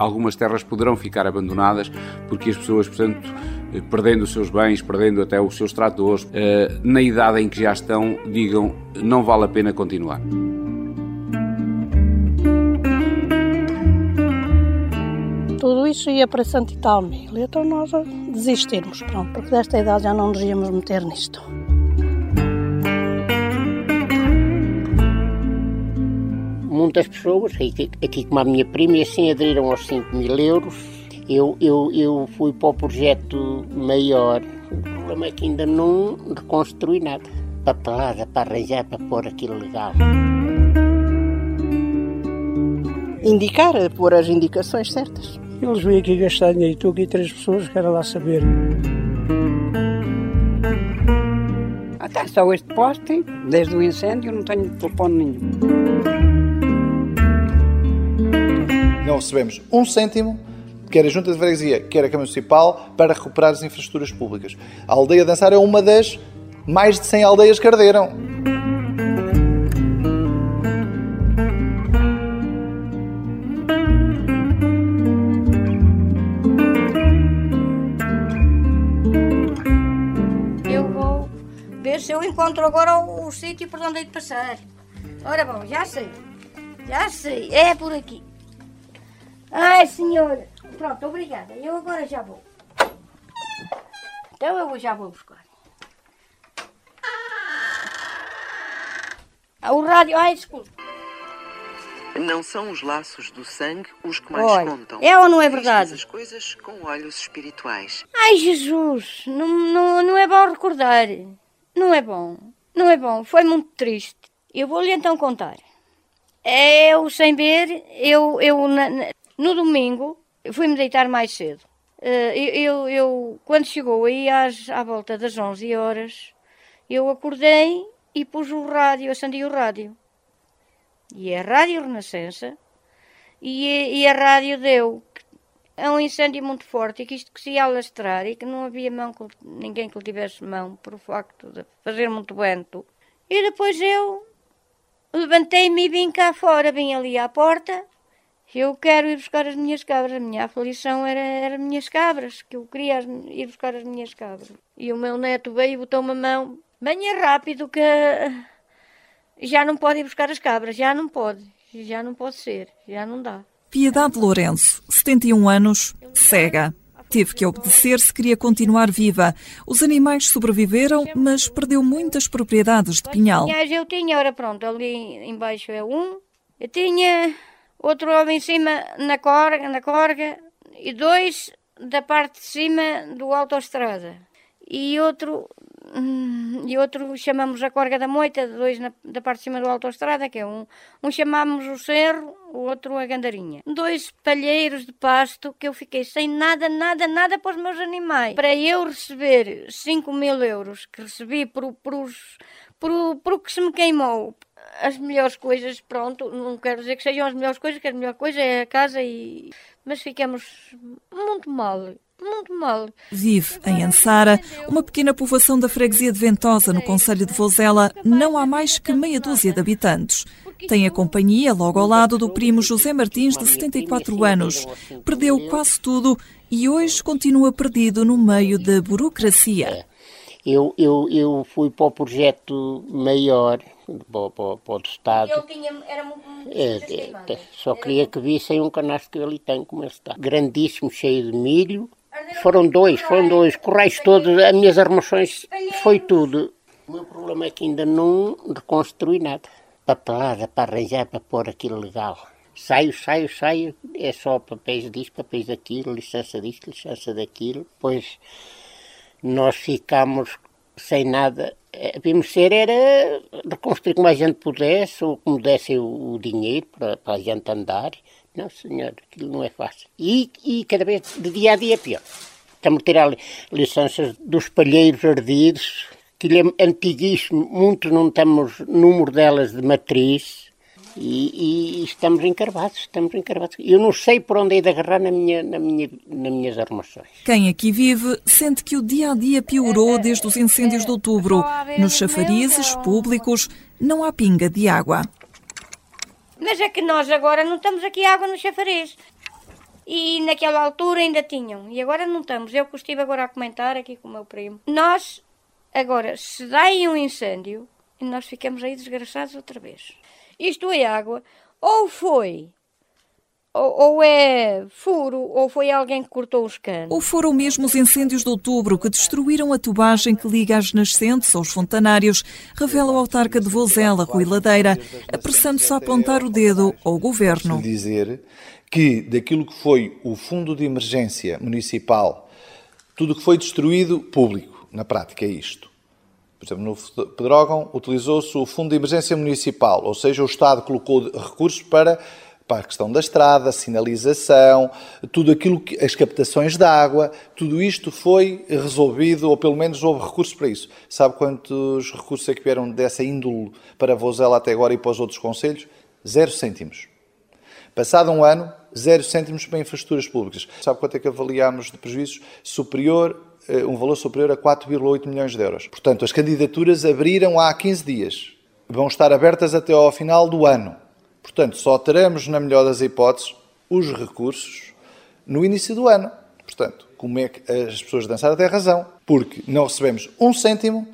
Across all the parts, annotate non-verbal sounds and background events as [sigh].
algumas terras poderão ficar abandonadas porque as pessoas, portanto, perdendo os seus bens, perdendo até os seus tratores, na idade em que já estão, digam não vale a pena continuar. Tudo isso ia para tal mil, então nós desistimos, pronto, porque desta idade já não nos íamos meter nisto. Muitas pessoas, aqui como a minha prima, e assim aderiram aos 5 mil euros. Eu, eu, eu fui para o projeto maior. O problema é que ainda não reconstruí nada. Papelada para arranjar para pôr aquilo legal. Indicar, pôr as indicações certas. Eles vêm aqui gastar dinheiro. Estou aqui três pessoas, quero lá saber. Até só este poste, desde o incêndio, não tenho telefone nenhum. Não recebemos um cêntimo quer a Junta de Freguesia, quer a Câmara Municipal, para recuperar as infraestruturas públicas. A aldeia Dançar é uma das mais de 100 aldeias que arderam. se eu encontro agora o, o sítio por onde hei de passar. Ora bom, já sei. Já sei. É por aqui. Ai, senhora. Pronto, obrigada. Eu agora já vou. Então eu já vou buscar. Ah, o rádio. Ai, desculpe. Não são os laços do sangue os que mais Olha, contam. É ou não é verdade? as coisas com olhos espirituais. Ai, Jesus. Não, não, não é bom recordar. Não é bom, não é bom, foi muito triste. Eu vou-lhe então contar. Eu, sem ver, eu, eu no domingo, fui-me deitar mais cedo. Eh, eu, eu, quando chegou aí às, à volta das 11 horas, eu acordei e pus o rádio, acendi o rádio. E a Rádio Renascença, e, e a rádio deu é um incêndio muito forte e que isto que se ia alastrar e que não havia mão, ninguém que lhe tivesse mão por o facto de fazer muito vento. E depois eu levantei-me e vim cá fora, vim ali à porta. Eu quero ir buscar as minhas cabras. A minha aflição era, era as minhas cabras, que eu queria ir buscar as minhas cabras. E o meu neto veio e botou-me a mão. Venha rápido que já não pode ir buscar as cabras, já não pode, já não pode ser, já não dá. Piedade Lourenço, 71 anos, cega. Teve que obedecer se queria continuar viva. Os animais sobreviveram, mas perdeu muitas propriedades de pinhal. Eu tinha, ora pronto, ali embaixo é um. Eu tinha outro ali em cima na corga, na corga e dois da parte de cima do autoestrada. E outro Hum, e outro chamamos a Corga da Moita, dois na, da parte de cima do autoestrada, que é um. Um chamamos o Cerro, o outro a Gandarinha. Dois palheiros de pasto que eu fiquei sem nada, nada, nada para os meus animais. Para eu receber 5 mil euros que recebi por, por, os, por, por o que se me queimou, as melhores coisas, pronto, não quero dizer que sejam as melhores coisas, que a melhor coisa é a casa e. Mas ficamos muito mal muito mal. Vive em Ansara, uma pequena povoação da freguesia de Ventosa, no Conselho de Vozela. Não há mais que meia dúzia de habitantes. Tem a companhia logo ao lado do primo José Martins, de 74 anos. Perdeu quase tudo e hoje continua perdido no meio da burocracia. Eu, eu, eu fui para o projeto maior, para, para, para o Estado. Ele tinha, era muito, é, é, só queria que vissem um canastro que ele tem, como está. Grandíssimo, cheio de milho, foram dois, foram dois, correios todos, as minhas armações, foi tudo. O meu problema é que ainda não reconstruí nada. Papelada para arranjar, para pôr aquilo legal. Saio, saio, saio, é só papéis disto, papéis daquilo, licença disto, licença daquilo. Pois nós ficamos sem nada. Vimos é, ser era reconstruir como a gente pudesse, ou como desse o, dinheiro para, para a gente andar. Não, senhor, aquilo não é fácil. E, e cada vez, de dia a dia, pior. Estamos a tirar licenças dos palheiros ardidos, que é antiguíssimo, muitos não temos número delas de matriz, e, e, estamos encarvados, estamos encarvados. Eu não sei por onde é de agarrar na minha, na minha, nas minhas armações. Quem aqui vive sente que o dia a dia piorou desde os incêndios de outubro. Nos chafarizes públicos não há pinga de água. Mas é que nós agora não estamos aqui água no chafariz. e naquela altura ainda tinham. E agora não estamos. Eu que estive agora a comentar aqui com o meu primo. Nós, agora, se dá aí um incêndio, nós ficamos aí desgraçados outra vez. Isto é água, ou foi ou, ou, é furo, ou foi alguém que cortou os canos. Ou foram mesmo os incêndios de outubro que destruíram a tubagem que liga as nascentes aos fontanários, revela o autarca de Vozela, Rui Ladeira, apressando-se a apontar o dedo ao governo. dizer que daquilo que foi o fundo de emergência municipal, tudo que foi destruído público, na prática é isto. Por exemplo, no Pedrógão utilizou-se o fundo de emergência municipal, ou seja, o Estado colocou recursos para para a questão da estrada, sinalização, tudo aquilo que as captações de água, tudo isto foi resolvido, ou pelo menos houve recursos para isso. Sabe quantos recursos é que vieram dessa índole para Vozela até agora e para os outros conselhos? Zero cêntimos. Passado um ano, zero cêntimos para infraestruturas públicas. Sabe quanto é que avaliámos de prejuízos? Superior, um valor superior a 4,8 milhões de euros. Portanto, as candidaturas abriram há 15 dias. Vão estar abertas até ao final do ano. Portanto, só teremos, na melhor das hipóteses, os recursos no início do ano. Portanto, como é que as pessoas de dançar têm razão? Porque não recebemos um cêntimo,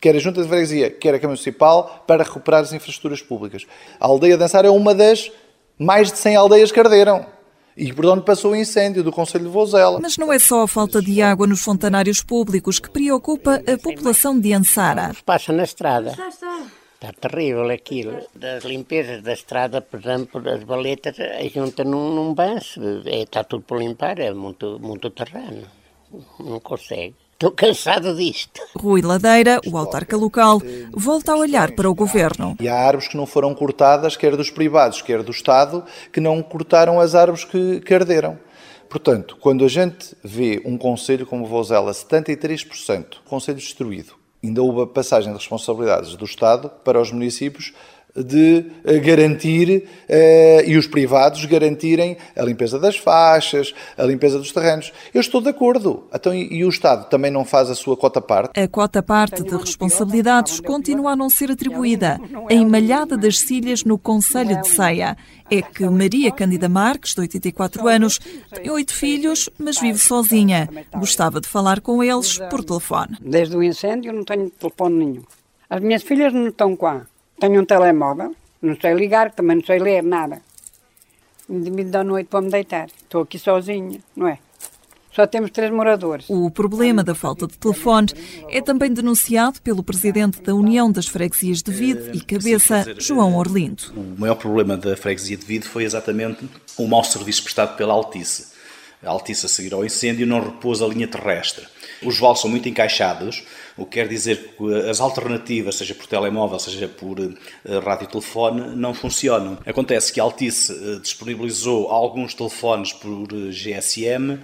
quer a Junta de Freguesia, quer a Câmara Municipal, para recuperar as infraestruturas públicas. A aldeia Dançar é uma das mais de 100 aldeias que arderam. E por onde passou o incêndio do Conselho de Vozela. Mas não é só a falta de água nos fontanários públicos que preocupa a população de Ansara. Passa na estrada. Está terrível aquilo. Das limpezas da estrada, por exemplo, das baletas, a junta não, não vence. É, está tudo por limpar, é muito, muito terreno. Não consegue. Estou cansado disto. Rui Ladeira, o autarca local, volta a olhar para o governo. E há árvores que não foram cortadas, quer dos privados, quer do Estado, que não cortaram as árvores que, que arderam. Portanto, quando a gente vê um conselho como Vozela, 73%, conselho destruído, ainda houve a passagem de responsabilidades do Estado para os municípios de eh, garantir, eh, e os privados garantirem a limpeza das faixas, a limpeza dos terrenos. Eu estou de acordo. Então, e, e o Estado também não faz a sua cota parte? A cota parte de responsabilidades continua a não ser atribuída. A emalhada das cilhas no Conselho de Ceia é que Maria Cândida Marques, de 84 anos, tem oito filhos, mas vive sozinha. Gostava de falar com eles por telefone. Desde o incêndio não tenho telefone nenhum. As minhas filhas não estão cá. Tenho um telemóvel, não sei ligar, também não sei ler nada. Me da noite para me deitar. Estou aqui sozinha, não é? Só temos três moradores. O problema da falta de telefone é também denunciado pelo presidente da União das Freguesias de Vide e Cabeça, João Orlindo. O maior problema da freguesia de Vide foi exatamente o mau serviço prestado pela Altice. Altice, a seguir ao incêndio, não repôs a linha terrestre. Os voos são muito encaixados, o que quer dizer que as alternativas, seja por telemóvel, seja por uh, radiotelefone, não funcionam. Acontece que a Altice uh, disponibilizou alguns telefones por uh, GSM,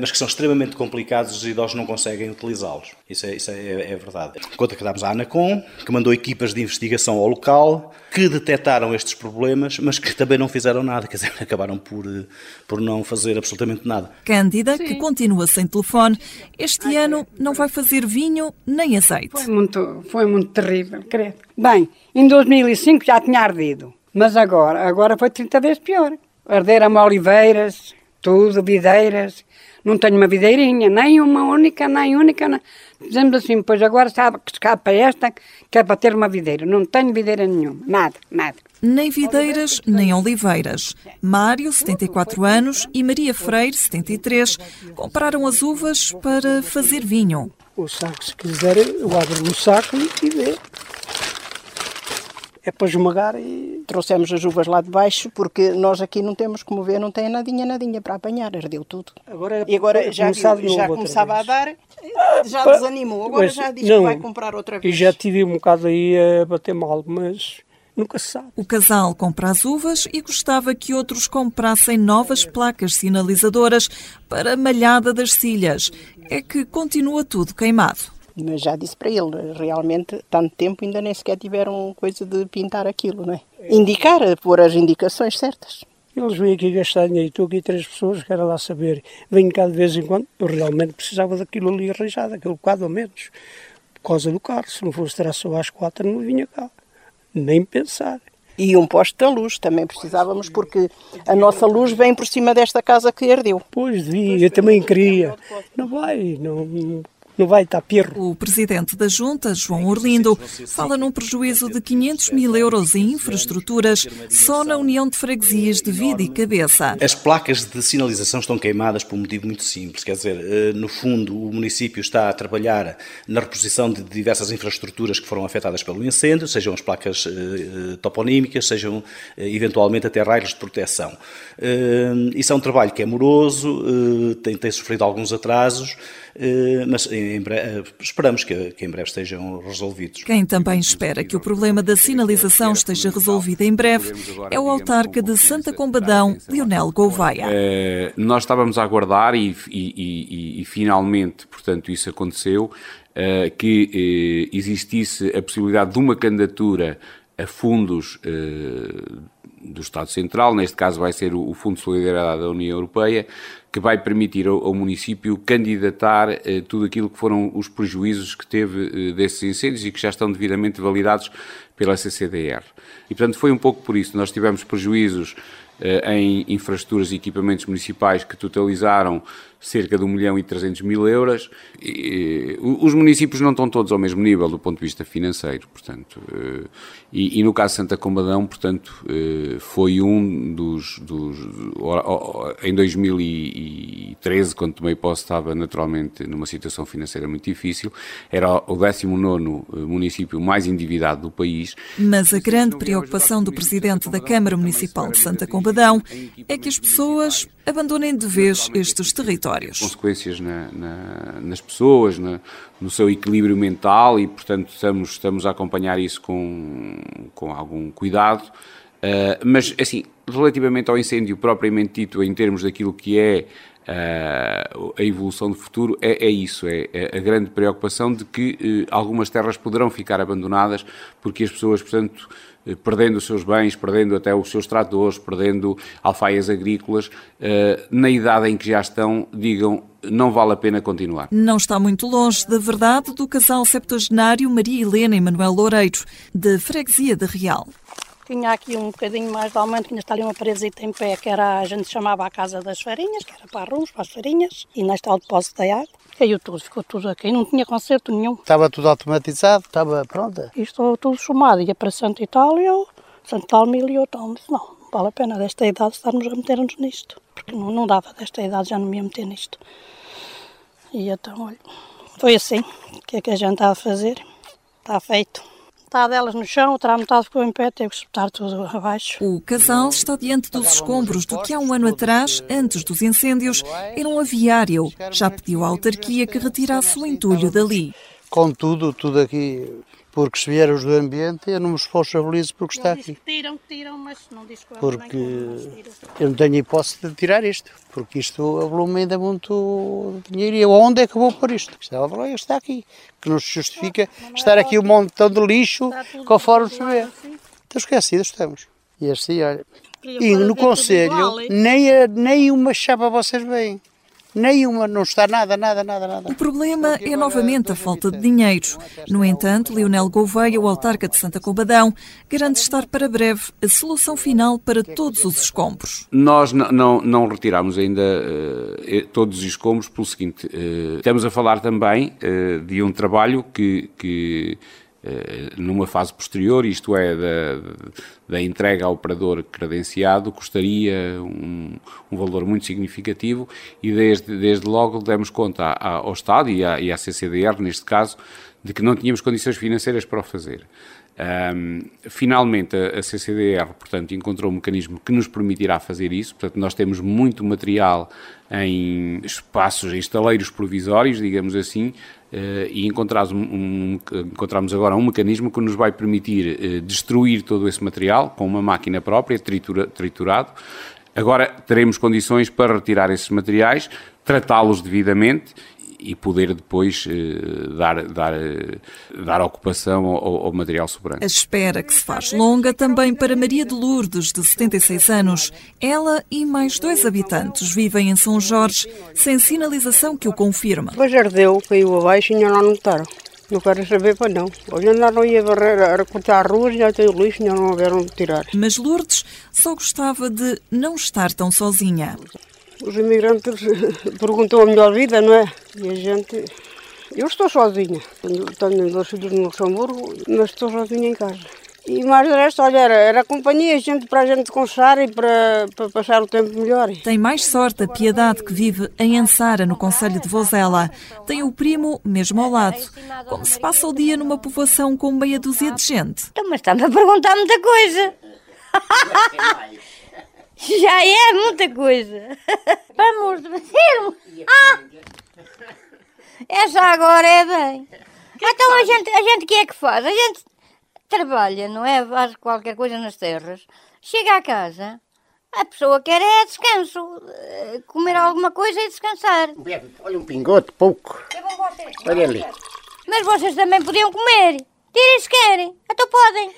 mas que são extremamente complicados e os idosos não conseguem utilizá-los. Isso, é, isso é, é verdade. Contactámos a Anacom, que mandou equipas de investigação ao local, que detectaram estes problemas, mas que também não fizeram nada, quer dizer, [laughs] acabaram por, por não fazer absolutamente nada. Cândida, Sim. que continua sem telefone, este ano não vai fazer vinho nem azeite. Foi muito, foi muito terrível, creio. Bem, em 2005 já tinha ardido, mas agora, agora foi 30 vezes pior. Arderam oliveiras, tudo, videiras. Não tenho uma videirinha, nem uma única, nem única. Nem... Dizemos assim, pois agora sabe que escapa esta, que é para ter uma videira. Não tenho videira nenhuma, nada, nada. Nem videiras, nem oliveiras. Mário, 74 anos, e Maria Freire, 73, compraram as uvas para fazer vinho. O saco, se quiser, eu abro no saco e vê é para esmagar e trouxemos as uvas lá de baixo porque nós aqui não temos como ver, não tem nadinha, nadinha para apanhar, ardeu tudo. Agora, e agora já, viu, já começava vez. a dar, já para... desanimou, agora mas, já diz não, que vai comprar outra vez. E já tive um bocado aí a bater mal, mas nunca se sabe. O casal compra as uvas e gostava que outros comprassem novas placas sinalizadoras para a malhada das cilhas. É que continua tudo queimado. Mas já disse para ele, realmente, tanto tempo ainda nem sequer tiveram coisa de pintar aquilo, não é? Indicar, pôr as indicações certas. Eles vêm aqui gastar dinheiro, estou aqui três pessoas, quero lá saber. Venho cá de vez em quando, eu realmente precisava daquilo ali arranjado, aquele bocado ao menos, por causa do carro. Se não fosse ter só às quatro, não vinha cá. Nem pensar. E um poste da luz também precisávamos, porque a nossa luz vem por cima desta casa que ardeu. Pois vi, eu também queria. Não vai, não, não vai estar perro. O presidente da Junta, João Orlindo, fala num prejuízo de 500 mil euros em infraestruturas só na União de Freguesias de Vida e Cabeça. As placas de sinalização estão queimadas por um motivo muito simples, quer dizer, eh, no fundo o município está a trabalhar na reposição de diversas infraestruturas que foram afetadas pelo incêndio, sejam as placas eh, eh, toponímicas, sejam eventualmente até raios de proteção. Isso é um trabalho que é moroso, tem, tem sofrido alguns atrasos, mas breve, esperamos que, que, em breve estejam resolvidos. Quem também espera que o problema da sinalização esteja resolvido em breve é o autarca de Santa Combadão, Lionel Gouveia. Uh, nós estávamos a aguardar e, e, e, e finalmente, portanto, isso aconteceu, uh, que uh, existisse a possibilidade de uma candidatura a fundos do Estado Central, neste caso vai ser o Fundo de Solidariedade da União Europeia, que vai permitir ao, ao município candidatar eh, tudo aquilo que foram os prejuízos que teve eh, desses incêndios e que já estão devidamente validados pela CCDR. E, portanto, foi um pouco por isso. Nós tivemos prejuízos em infraestruturas e equipamentos municipais que totalizaram cerca de 1 milhão e 300 mil euros. E, os municípios não estão todos ao mesmo nível do ponto de vista financeiro, portanto, eh, e, e no caso de Santa Combadão, portanto, eh, foi um dos, dos em 2013, quando tomei posse, estava naturalmente numa situação financeira muito difícil, era o 19 município mais endividado do país. Mas a grande preocupação do Presidente da Câmara Municipal de Santa Combadão é que as pessoas abandonem de vez estes territórios. Consequências na, na, nas pessoas, na, no seu equilíbrio mental e, portanto, estamos, estamos a acompanhar isso com, com algum cuidado. Uh, mas, assim, relativamente ao incêndio propriamente dito, em termos daquilo que é uh, a evolução do futuro, é, é isso, é, é, a grande preocupação de que uh, algumas terras poderão ficar abandonadas porque as pessoas, portanto, perdendo os seus bens, perdendo até os seus tratores, perdendo alfaias agrícolas, eh, na idade em que já estão, digam não vale a pena continuar. Não está muito longe da verdade do casal septuagenário Maria Helena e Manuel Loureiro, de Freguesia de Real. Tinha aqui um bocadinho mais de aumento, ainda está ali uma paredezita em pé, que era, a gente chamava a Casa das Farinhas, que era para arrumos, para as farinhas, e nesta o depósito da água. Caiu tudo, ficou tudo aqui, não tinha conserto nenhum. Estava tudo automatizado, estava pronta. Isto tudo somado, ia para Santa Itália, Santa Itália e então, disse, não, não vale a pena desta idade estarmos a meter-nos nisto, porque não, não dava desta idade, já não me ia meter nisto. E então, olha, foi assim, o que é que a gente está a fazer? Está feito metade delas no chão, outra metade ficou em pé, teve que espetar tudo abaixo. O casal está diante dos escombros do que há um ano atrás, antes dos incêndios, era um aviário. Já pediu à autarquia que retirasse o entulho dali. Contudo, tudo aqui porque se vier os do ambiente eu não me responsabilizo porque está aqui. Tiram, tiram, mas não diz quando, Porque eu não tenho hipótese de tirar isto, porque isto a volume ainda é muito dinheiro. E onde é que vou pôr isto? Está a valor está aqui, que não se justifica é estar aqui um montão de lixo conforme se vê. Então esquecidos estamos. E assim, olha. E no Conselho, nem, nem uma chapa vocês veem nenhuma, não está nada, nada, nada, nada. O problema é novamente a falta de dinheiro. No entanto, Leonel Gouveia, o autarca de Santa Combadão, garante estar para breve a solução final para todos os escombros. Nós não, não, não retiramos ainda uh, todos os escombros pelo seguinte, uh, estamos a falar também uh, de um trabalho que, que numa fase posterior, isto é, da, da entrega ao operador credenciado, custaria um, um, valor muito significativo e desde, desde logo demos conta ao Estado e à, e à CCDR, neste caso, de que não tínhamos condições financeiras para o fazer. Um, finalmente, a, a CCDR, portanto, encontrou um mecanismo que nos permitirá fazer isso. Portanto, nós temos muito material em espaços, em estaleiros provisórios, digamos assim, Uh, e encontramos, um, encontramos agora um mecanismo que nos vai permitir uh, destruir todo esse material com uma máquina própria, tritura, triturado. Agora teremos condições para retirar esses materiais, tratá-los devidamente e poder depois eh, dar, dar, eh, dar ocupação ao, ao, material sobrante. A espera que se faz longa também para Maria de Lourdes, de 76 anos. Ela e mais dois habitantes vivem em São Jorge sem sinalização que o confirma. Depois ardeu, caiu abaixo e ainda não notaram. Não quero saber para não. Hoje andaram aí a, barrer, a recortar ruas, já tem o lixo, já não houveram de tirar. Mas Lourdes só gostava de não estar tão sozinha. Os imigrantes perguntam a melhor vida, não é? E a gente... Eu estou sozinha. Tenho, dois filhos no Luxemburgo, mas estou sozinha em casa. E mais o resto, olha, era, era companhia, gente para a gente conversar e para, para passar o tempo melhor. Tem mais sorte a Piedade que vive em Ansara, no Conselho de Vozela. Tem o primo mesmo ao lado. Como se passa o dia numa povoação com meia dúzia de gente? Então, mas está-me a perguntar muita coisa. Já é muita coisa. [laughs] Vamos fazer. Ah! Essa agora é bem. Então a gente, a gente o que é que faz? A gente trabalha, não é? Faz qualquer coisa nas terras, chega à casa, a pessoa quer é descanso, eh, comer alguma coisa e descansar. Olha um pingote, pouco. Olha ali. Mas vocês também podiam comer. Tirem se querem, então podem.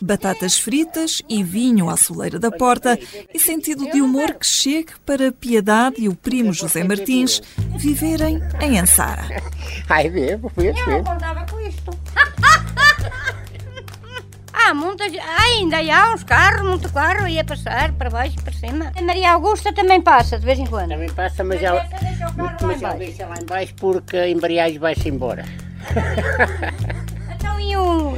Batatas fritas e vinho à soleira da porta e sentido de humor que chegue para Piedade e o primo José Martins viverem em Ansara. [laughs] Ai, bebo, bebo, Eu não contava com isto. [laughs] Há muitas, ainda há uns carros, muito carro ia passar para baixo e para cima. A Maria Augusta também passa de vez em quando. Também passa, mas ela, mas ela deixa lá em baixo porque a embreagem vai-se embora. [laughs] Então e o,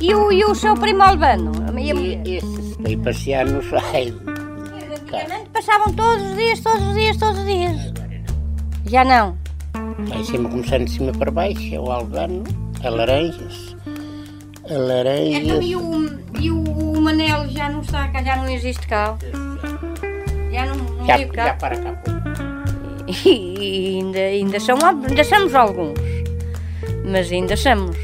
e o, e o seu primo Albano? E a mulher? E esses aí passear no. Antigamente passavam todos os dias, todos os dias, todos os dias. Já não. Vai sempre começando de cima para baixo, é o albano, a laranjas, a laranja. Então, e o, e o, o Manel já não está cá, já não existe cá? Já não, não Já, veio cá? já para cá. pô. E ainda, ainda, são, ainda somos alguns. Mas ainda somos.